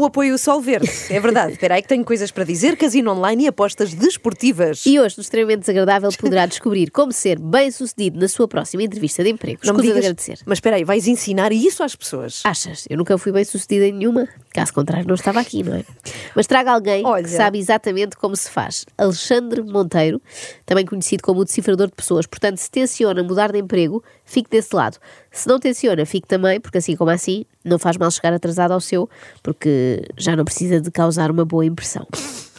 o apoio Sol Verde. É verdade. Espera aí que tenho coisas para dizer. Casino online e apostas desportivas. E hoje, no extremamente desagradável, poderá descobrir como ser bem sucedido na sua próxima entrevista de emprego. Não me Escusa de digas- agradecer. Mas espera aí, vais ensinar isso às pessoas. Achas? Eu nunca fui bem sucedida em nenhuma. Caso contrário, não estava aqui, não é? Mas traga alguém Olha. que sabe exatamente como se faz. Alexandre Monteiro, também conhecido como o decifrador de pessoas. Portanto, se tenciona mudar de emprego, fique desse lado. Se não tenciona, fique também, porque assim como assim, não faz mal chegar atrasado ao seu, porque já não precisa de causar uma boa impressão.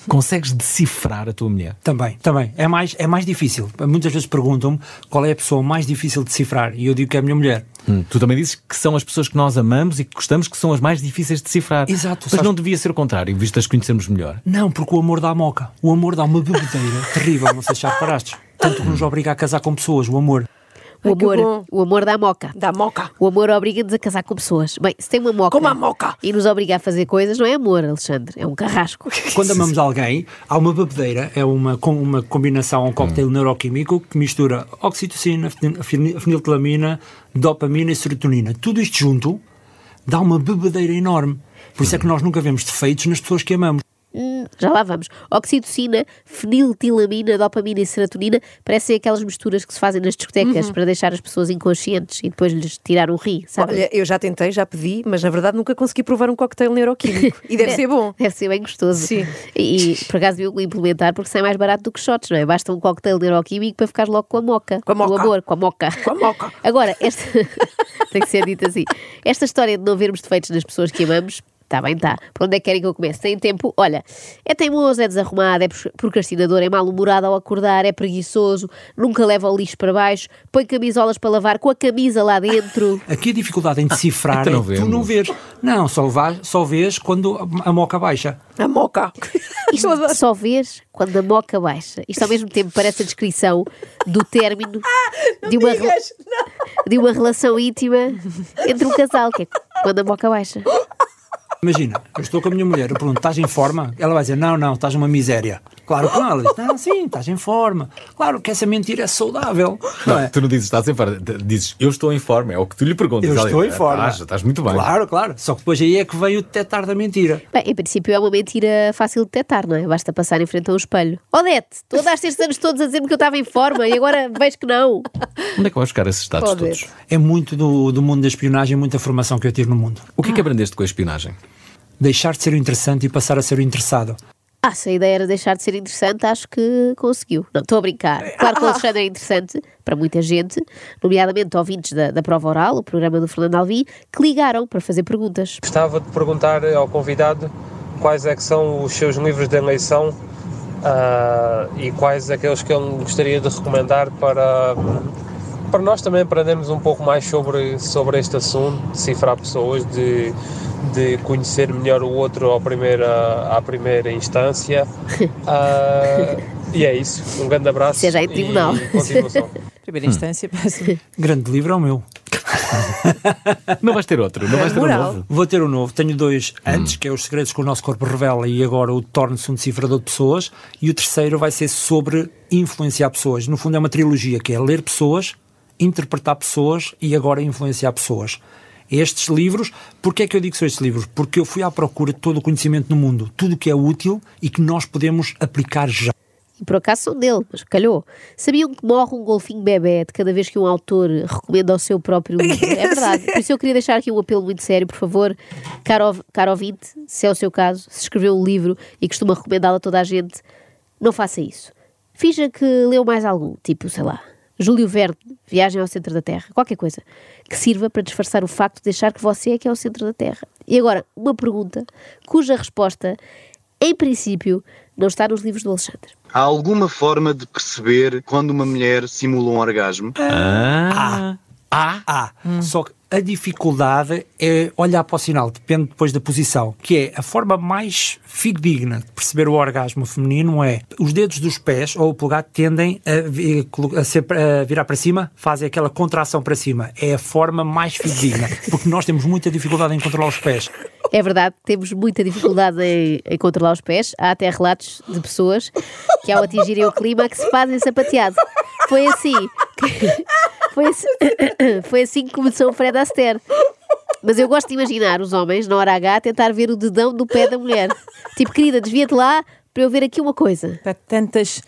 Consegues decifrar a tua mulher? Também, também. É mais, é mais difícil. Muitas vezes perguntam-me qual é a pessoa mais difícil de decifrar e eu digo que é a minha mulher. Hum, tu também dizes que são as pessoas que nós amamos e que gostamos que são as mais difíceis de decifrar. Exato, Mas sabes- não devia ser o contrário, visto as conhecermos melhor. Não, porque o amor dá moca. O amor dá uma bebedeira terrível, não sei se já reparaste. Tanto que nos obriga a casar com pessoas, o amor. O amor, o amor dá moca. Dá moca. O amor obriga-nos a casar com pessoas. Bem, se tem uma moca, Como a moca. e nos obriga a fazer coisas, não é amor, Alexandre, é um carrasco. Quando amamos alguém, há uma bebedeira, é uma, com uma combinação, um coquetel neuroquímico que mistura oxitocina, feni- feniltilamina, dopamina e serotonina. Tudo isto junto dá uma bebedeira enorme. Por isso é que nós nunca vemos defeitos nas pessoas que amamos. Já lá vamos. Oxitocina, feniltilamina, dopamina e serotonina parecem aquelas misturas que se fazem nas discotecas para deixar as pessoas inconscientes e depois lhes tirar um ri, sabe? Olha, eu já tentei, já pedi, mas na verdade nunca consegui provar um coquetel neuroquímico. E deve ser bom. Deve ser bem gostoso. Sim. E, por acaso deviam implementar porque sai mais barato do que shots, não é? Basta um coquetel neuroquímico para ficar logo com a moca. Com a moca. O amor, com a moca. Com a moca. Agora, esta... tem que ser dito assim. Esta história de não vermos defeitos nas pessoas que amamos. Está bem, está. Por onde é que querem que eu comece? Tem tempo? Olha, é teimoso, é desarrumado, é procrastinador, é mal-humorado ao acordar, é preguiçoso, nunca leva o lixo para baixo, põe camisolas para lavar com a camisa lá dentro. Aqui a dificuldade em decifrar então é não tu não vês. Não, só, vá, só vês quando a moca baixa. A moca. Isto só vês quando a moca baixa. Isto ao mesmo tempo parece a descrição do término de, uma, rela- de uma relação íntima entre um casal, que é quando a moca baixa. Imagina, eu estou com a minha mulher, eu pergunto, estás em forma? Ela vai dizer, não, não, estás uma miséria. Claro que não, ela diz, não, sim, estás em forma. Claro que essa mentira é saudável, não, Não, é? tu não dizes estás em forma, dizes eu estou em forma, é o que tu lhe perguntas. Eu estou em diz, forma. Estás, estás muito bem. Claro, claro. Só que depois aí é que vem o detectar da mentira. Bem, em princípio é uma mentira fácil de detectar, não é? Basta passar em frente a um espelho. Odete, tu andaste estes anos todos a dizer-me que eu estava em forma e agora vejo que não. Onde é que vais buscar esses dados Pode todos? ver. É muito do, do mundo da espionagem, muita formação que eu tive no mundo. O que é que aprendeste com a espionagem? Deixar de ser o interessante e passar a ser o interessado. Ah, se a ideia era deixar de ser interessante, acho que conseguiu. Não, estou a brincar. Claro que o Alexandre é interessante para muita gente, nomeadamente ouvintes da, da Prova Oral, o programa do Fernando Alvim, que ligaram para fazer perguntas. Gostava de perguntar ao convidado quais é que são os seus livros de eleição ah, e quais aqueles que ele gostaria de recomendar para, para nós também aprendermos um pouco mais sobre, sobre este assunto, decifrar pessoas, de, de conhecer melhor o outro à primeira, à primeira instância. Ah, e é isso. Um grande abraço Seja em tribunal. e continuação. Primeira instância, parece Grande livro é o meu. Não vais ter outro, não vais ter um moral. novo. Vou ter um novo. Tenho dois antes, que é Os Segredos que o Nosso Corpo Revela e agora o Torne-se um Decifrador de Pessoas. E o terceiro vai ser sobre influenciar pessoas. No fundo é uma trilogia, que é ler pessoas, interpretar pessoas e agora influenciar pessoas. Estes livros, porquê é que eu digo que são estes livros? Porque eu fui à procura de todo o conhecimento no mundo, tudo o que é útil e que nós podemos aplicar já. E por acaso são dele, mas calhou. Sabiam que morre um golfinho bebê de cada vez que um autor recomenda o seu próprio livro? É verdade. Por isso eu queria deixar aqui um apelo muito sério, por favor, caro, caro ouvinte, se é o seu caso, se escreveu um livro e costuma recomendá-lo a toda a gente, não faça isso. Finja que leu mais algum, tipo, sei lá, Júlio Verne, Viagem ao Centro da Terra, qualquer coisa, que sirva para disfarçar o facto de achar que você é que é o centro da Terra. E agora, uma pergunta cuja resposta, em princípio, não está nos livros do Alexandre. Há alguma forma de perceber quando uma mulher simula um orgasmo? Ah, Há, há. Só que a dificuldade é olhar para o sinal, depende depois da posição, que é a forma mais fidedigna de perceber o orgasmo feminino é os dedos dos pés ou o polegar tendem a, vi- a ser- a virar para cima, fazem aquela contração para cima. É a forma mais fidedigna, porque nós temos muita dificuldade em controlar os pés. É verdade, temos muita dificuldade em, em controlar os pés. Há até relatos de pessoas que, ao atingirem o clima, que se fazem sapateado. Foi assim. que- foi, assim foi assim que começou o Fred Astaire. Mas eu gosto de imaginar os homens, na hora H, a tentar ver o dedão do pé da mulher. Tipo, querida, desvia-te lá para eu ver aqui uma coisa. Há tantas,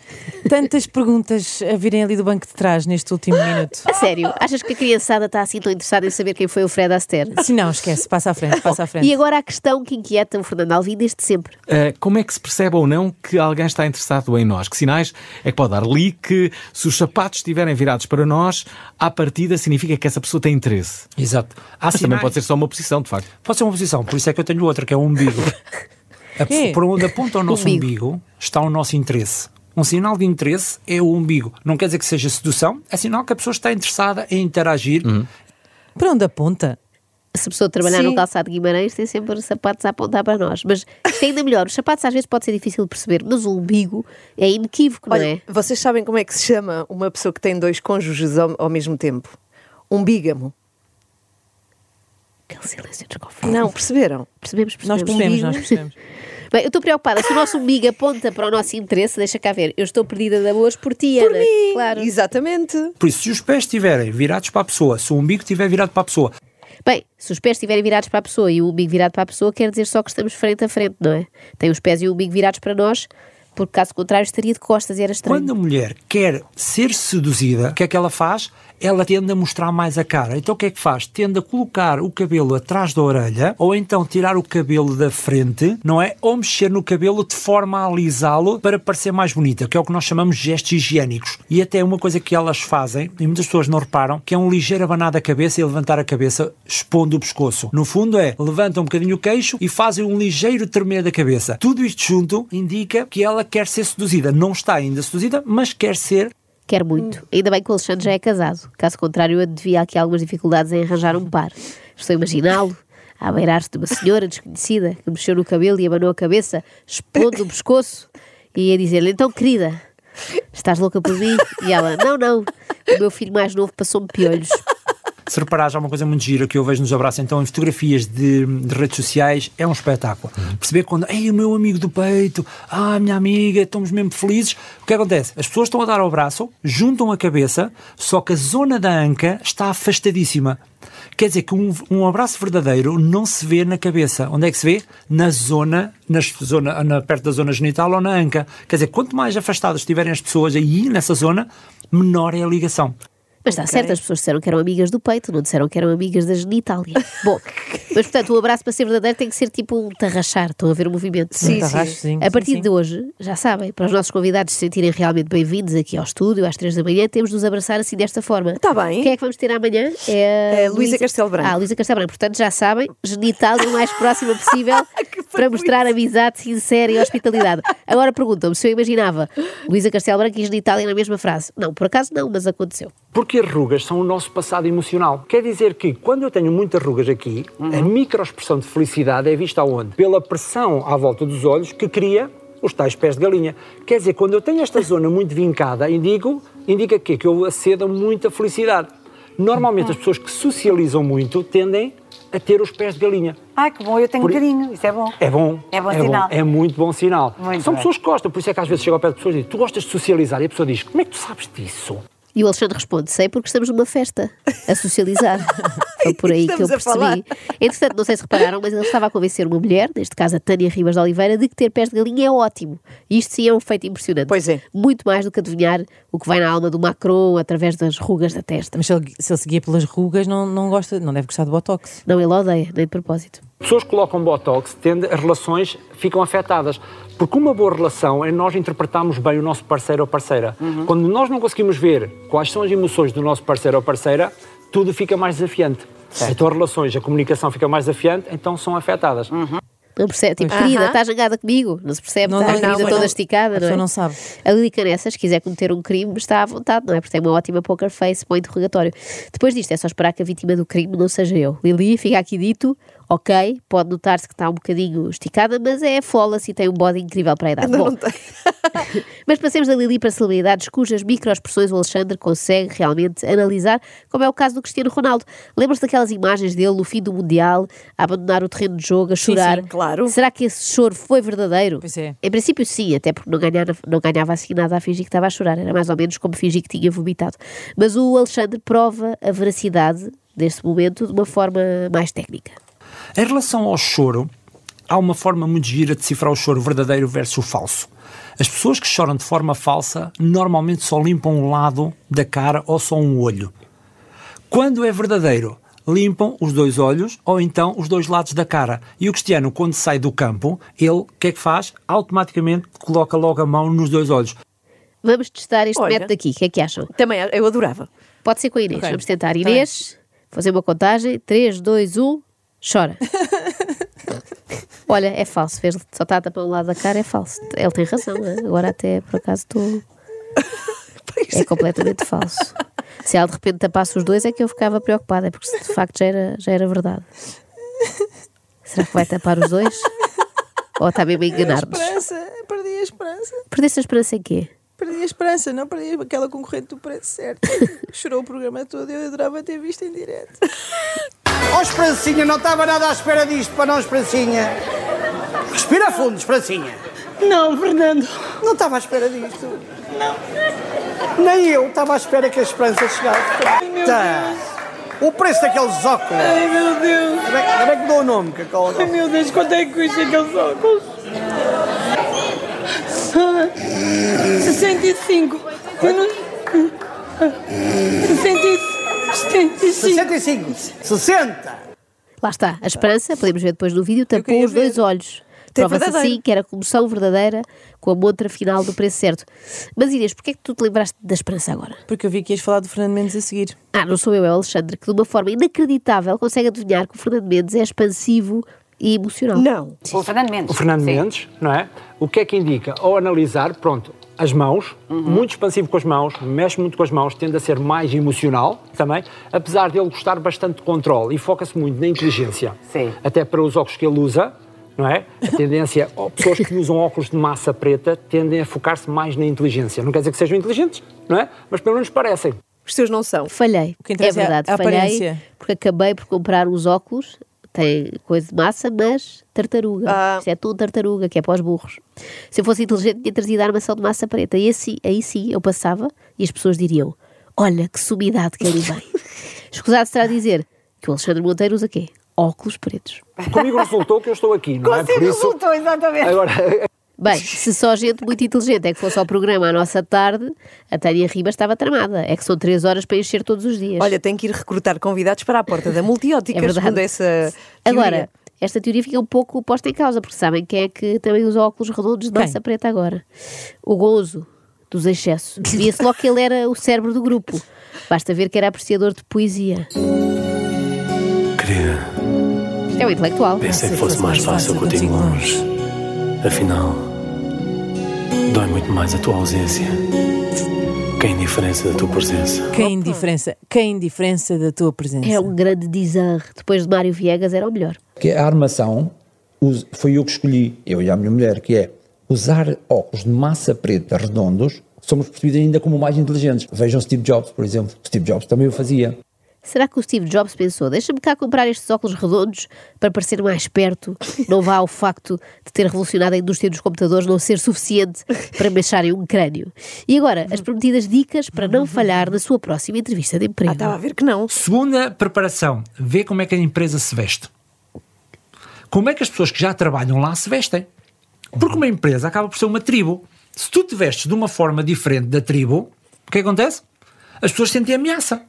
tantas perguntas a virem ali do banco de trás neste último minuto. A sério, achas que a criançada está assim tão interessada em saber quem foi o Fred Astaire? Se não, esquece, passa à frente, passa à frente. E agora a questão que inquieta o Fernando Alvim desde sempre. Uh, como é que se percebe ou não que alguém está interessado em nós? Que sinais é que pode dar leak? Se os sapatos estiverem virados para nós, à partida significa que essa pessoa tem interesse. Exato. Há Mas também sinais- pode ser só uma posição, de facto. Pode ser uma posição, por isso é que eu tenho outra, que é o umbigo. A- Quê? por onde aponta o nosso Umbigo. umbigo está o nosso interesse. Um sinal de interesse é o umbigo. Não quer dizer que seja sedução, é sinal que a pessoa está interessada em interagir. Para onde aponta? Se a pessoa trabalhar Sim. no calçado de Guimarães tem sempre os sapatos a apontar para nós. Mas isto é ainda melhor. Os sapatos às vezes pode ser difícil de perceber, mas o umbigo é inequívoco, não Olha, é? vocês sabem como é que se chama uma pessoa que tem dois cônjuges ao, ao mesmo tempo? Um bígamo. Aquele silêncio desconfortável. Não, perceberam? Percebemos, Nós percebemos. percebemos, Umbigo. nós percebemos. Bem, eu estou preocupada. Se o nosso umbigo aponta para o nosso interesse, deixa cá ver. Eu estou perdida de amores por ti, Ana. Claro. Exatamente. Por isso, se os pés estiverem virados para a pessoa, se o umbigo estiver virado para a pessoa, Bem, se os pés estiverem virados para a pessoa e o umbigo virado para a pessoa, quer dizer só que estamos frente a frente, não é? Tem os pés e o umbigo virados para nós, porque caso contrário estaria de costas e era estranho. quando a mulher quer ser seduzida, o que é que ela faz? Ela tende a mostrar mais a cara. Então o que é que faz? Tende a colocar o cabelo atrás da orelha, ou então tirar o cabelo da frente, não é? Ou mexer no cabelo de forma a alisá-lo para parecer mais bonita, que é o que nós chamamos de gestos higiênicos. E até uma coisa que elas fazem, e muitas pessoas não reparam, que é um ligeiro abanar da cabeça e levantar a cabeça expondo o pescoço. No fundo é, levantam um bocadinho o queixo e fazem um ligeiro tremer da cabeça. Tudo isto junto indica que ela quer ser seduzida. Não está ainda seduzida, mas quer ser Quer muito. Ainda bem que o Alexandre já é casado. Caso contrário, eu devia aqui algumas dificuldades em arranjar um par. Estou a imaginá-lo a beirar-se de uma senhora desconhecida que mexeu no cabelo e abanou a cabeça, expondo o pescoço, e a dizer-lhe: Então, querida, estás louca por mim? E ela: Não, não, o meu filho mais novo passou-me piolhos. Se reparares, há uma coisa muito gira que eu vejo nos abraços, então, em fotografias de, de redes sociais, é um espetáculo. Perceber quando, ei, o meu amigo do peito, ah, minha amiga, estamos mesmo felizes. O que acontece? As pessoas estão a dar o abraço, juntam a cabeça, só que a zona da anca está afastadíssima. Quer dizer que um, um abraço verdadeiro não se vê na cabeça. Onde é que se vê? Na zona, nas zona na, perto da zona genital ou na anca. Quer dizer, quanto mais afastadas estiverem as pessoas aí nessa zona, menor é a ligação. Mas está certo, as pessoas disseram que eram amigas do peito, não disseram que eram amigas da genitália. Bom, mas portanto, o abraço para ser verdadeiro tem que ser tipo um tarrachar. Estão a ver o movimento? Sim, Um tarraxozinho, A partir sim, sim. de hoje, já sabem, para os nossos convidados se sentirem realmente bem-vindos aqui ao estúdio às três da manhã, temos de nos abraçar assim desta forma. Tá bem. Quem é que vamos ter amanhã? É É Luísa Castelo Branco. Ah, Luísa Castelo Branco. Portanto, já sabem, genitália o mais próxima possível para mostrar amizade sincera e hospitalidade. Agora perguntam-me se eu imaginava Luísa Castelo Branco e genitália na mesma frase. Não, por acaso não, mas aconteceu. Porque as rugas são o nosso passado emocional. Quer dizer que quando eu tenho muitas rugas aqui, a microexpressão de felicidade é vista aonde? Pela pressão à volta dos olhos que cria os tais pés de galinha. Quer dizer, quando eu tenho esta zona muito vincada, indico, indica quê? que eu acedo a muita felicidade. Normalmente as pessoas que socializam muito tendem a ter os pés de galinha. Ai, que bom, eu tenho Por- um carinho, isso é bom. É bom. É bom sinal. é muito bom sinal. Muito São bem. pessoas que gostam, por isso é que às vezes chego ao pé de pessoas e dizem, tu gostas de socializar? E a pessoa diz, como é que tu sabes disso? E o Alexandre responde: sei porque estamos numa festa, a socializar. Foi por aí que eu percebi. Entretanto, não sei se repararam, mas ele estava a convencer uma mulher, neste caso a Tânia Ribas de Oliveira, de que ter pés de galinha é ótimo. E isto sim é um feito impressionante. Pois é. Muito mais do que adivinhar o que vai na alma do Macron através das rugas da testa. Mas se ele, se ele seguia pelas rugas, não, não, gosta, não deve gostar de botox. Não, ele odeia, nem de propósito. Pessoas que colocam Botox, tende, as relações ficam afetadas. Porque uma boa relação é nós interpretarmos bem o nosso parceiro ou parceira. Quando nós não conseguimos ver quais são as emoções do nosso parceiro ou parceira, tudo fica mais desafiante. Então as relações, a comunicação fica mais desafiante, então são afetadas. Não percebe? Tipo, querida, Aham. estás zangada comigo? Não se percebe, Não, está não, não, toda não. esticada, A não é? pessoa não sabe. A Lili Canessa, se quiser cometer um crime, está à vontade, não é? Porque tem uma ótima poker face para o interrogatório. Depois disto, é só esperar que a vítima do crime não seja eu. Lili, fica aqui dito, ok, pode notar-se que está um bocadinho esticada, mas é flawless e tem um body incrível para a idade. Bom, mas passemos da Lili para celebridades cujas microexpressões o Alexandre consegue realmente analisar, como é o caso do Cristiano Ronaldo. Lembras-te daquelas imagens dele no fim do Mundial, a abandonar o terreno de jogo, a chorar? sim, claro. Será que esse choro foi verdadeiro? Pois é. Em princípio, sim, até porque não ganhava, não ganhava assim nada a fingir que estava a chorar. Era mais ou menos como fingir que tinha vomitado. Mas o Alexandre prova a veracidade deste momento de uma forma mais técnica. Em relação ao choro, há uma forma muito gira de decifrar o choro verdadeiro versus o falso. As pessoas que choram de forma falsa normalmente só limpam um lado da cara ou só um olho. Quando é verdadeiro, limpam os dois olhos ou então os dois lados da cara. E o Cristiano, quando sai do campo, ele o que é que faz? Automaticamente coloca logo a mão nos dois olhos. Vamos testar este Olha. método aqui. O que é que acham? Também eu adorava. Pode ser com a Inês. Ok. Vamos tentar. Inês, fazer uma contagem. 3, 2, 1, chora. Olha, é falso. Vês, só está a tapar um lado da cara, é falso. Ele tem razão. né? Agora até, por acaso, estou... É completamente falso. Se ela de repente tapasse os dois é que eu ficava preocupada, porque se de facto já era, já era verdade. Será que vai tapar os dois? Ou está mesmo a enganar-nos? Esperança, perdi a esperança. Perdeste a esperança em quê? Perdi a esperança, não perdi aquela concorrente do preço certo. Chorou o programa todo e eu adorava ter visto em direto. Ó Esperancinha, não estava nada à espera disto para não, Esperancinha. Respira fundo, Esperancinha. Não, Fernando. Não estava à espera disto. Não. Nem eu estava à espera que a Esperança chegasse. Tá. O preço daqueles óculos. Ai meu Deus. Ainda bem que dou o nome, aquele Ai meu Deus, quanto é que custa aqueles óculos? Ah, 65. Eu não... 65. 65. 60. Lá está, a esperança, podemos ver depois no vídeo, tapou os dois ver. olhos. Prova-se assim que era comoção verdadeira com a montra final do preço certo. Mas Inês, porquê é que tu te lembraste da esperança agora? Porque eu vi que ias falar do Fernando Mendes a seguir. Ah, não sou eu, é o Alexandre, que de uma forma inacreditável consegue adivinhar que o Fernando Mendes é expansivo e emocional. Não. O Fernando Mendes. O Fernando Sim. Mendes, não é? O que é que indica? Ao analisar, pronto, as mãos, muito expansivo com as mãos, mexe muito com as mãos, tende a ser mais emocional também, apesar de ele gostar bastante de controle e foca-se muito na inteligência. Sim. Até para os óculos que ele usa, não é? A tendência, pessoas que usam óculos de massa preta tendem a focar-se mais na inteligência. Não quer dizer que sejam inteligentes, não é? Mas pelo menos parecem. Os teus não são. Falhei. que É é a verdade, falhei, aparência. porque acabei por comprar uns óculos, tem coisa de massa, mas tartaruga. Ah. Isto é tudo tartaruga, que é para os burros. Se eu fosse inteligente, tinha trazido a armação de massa preta. E assim, aí sim, eu passava e as pessoas diriam: Olha que sumidade que ali vem. Escusado será dizer que o Alexandre Monteiro usa quê? Óculos pretos. Comigo resultou que eu estou aqui, não é? Consigo Por isso, resultou, exatamente. agora, Bem, se só gente muito inteligente é que fosse ao programa à nossa tarde, a Tânia Ribas estava tramada. É que são três horas para encher todos os dias. Olha, tem que ir recrutar convidados para a porta da multiótica, É verdade. segundo essa teoria. Agora, esta teoria fica um pouco posta em causa, porque sabem quem é que também usa óculos redondos de massa preta agora? O Gozo, dos excessos. Via-se logo que ele era o cérebro do grupo. Basta ver que era apreciador de poesia. Querida, Isto é um intelectual. pensei que fosse mais fácil contigo longe. Afinal, dói muito mais a tua ausência que a indiferença da tua presença. Que indiferença, que indiferença da tua presença. É um grande dizer. Depois de Mário Viegas era o melhor. que a armação foi eu que escolhi, eu e a minha mulher, que é usar óculos de massa preta redondos, somos percebidos ainda como mais inteligentes. Vejam Steve Jobs, por exemplo. Steve Jobs também o fazia. Será que o Steve Jobs pensou, deixa-me cá comprar estes óculos redondos para parecer mais perto, não vá ao facto de ter revolucionado a indústria dos computadores não ser suficiente para me acharem um crânio? E agora, as prometidas dicas para não falhar na sua próxima entrevista de emprego. Ah, estava a ver que não. Segunda preparação, ver como é que a empresa se veste. Como é que as pessoas que já trabalham lá se vestem? Porque uma empresa acaba por ser uma tribo. Se tu te vestes de uma forma diferente da tribo, o que acontece? As pessoas sentem ameaça.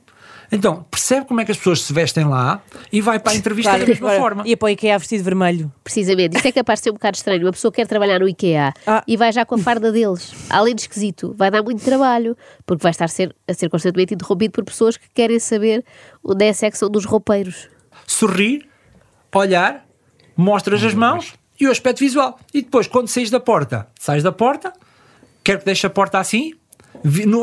Então, percebe como é que as pessoas se vestem lá e vai para a entrevista Claro, da mesma agora, forma. Ia para o IKEA vestido vermelho. Precisamente, isto é capaz de ser um bocado estranho. Uma pessoa quer trabalhar no IKEA Ah. e vai já com a farda deles. Além de esquisito, vai dar muito trabalho, porque vai estar a ser, a ser constantemente interrompido por pessoas que querem saber onde é a secção dos roupeiros. sorrir, olhar, mostras as mãos e o aspecto visual. E depois, quando saís da porta, sais da porta, quero que deixe a porta assim,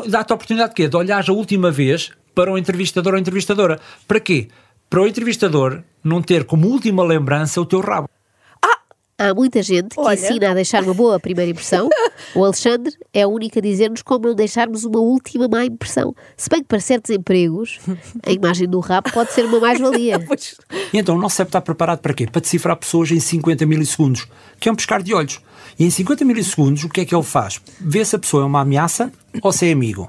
dá-te a oportunidade de quê? De olhares a última vez para o entrevistador ou entrevistadora. Para quê? Para o entrevistador não ter como última lembrança o teu rabo. Há muita gente que Olha. ensina a deixar uma boa primeira impressão. O Alexandre é a única a dizer-nos como não deixarmos uma última má impressão. Se bem que para certos empregos, a imagem do rabo pode ser uma mais-valia. E então o nosso cérebro está preparado para quê? Para decifrar pessoas em 50 milissegundos, que é um pescar de olhos. E em 50 milissegundos, o que é que ele faz? Vê se a pessoa é uma ameaça ou se é amigo.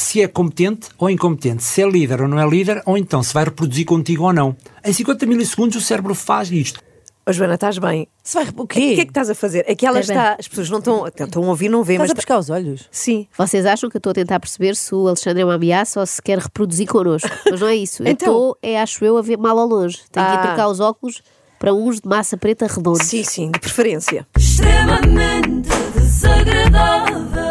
Se é competente ou incompetente, se é líder ou não é líder, ou então se vai reproduzir contigo ou não. Em 50 milissegundos o cérebro faz isto. Ô Joana, estás bem? Se vai, o O que é que estás a fazer? É que ela Estás está. As pessoas não estão. Estão a ouvir, não vêem, Estás mas. a pescar os olhos? Sim. Vocês acham que eu estou a tentar perceber se o Alexandre é uma ameaça ou se quer reproduzir connosco? Mas não é isso. Eu Então. estou, é, acho eu, a ver mal ao longe. Tenho que Ah. ir trocar os óculos para uns de massa preta redondos. Sim, sim, de preferência. extremamente desagradável.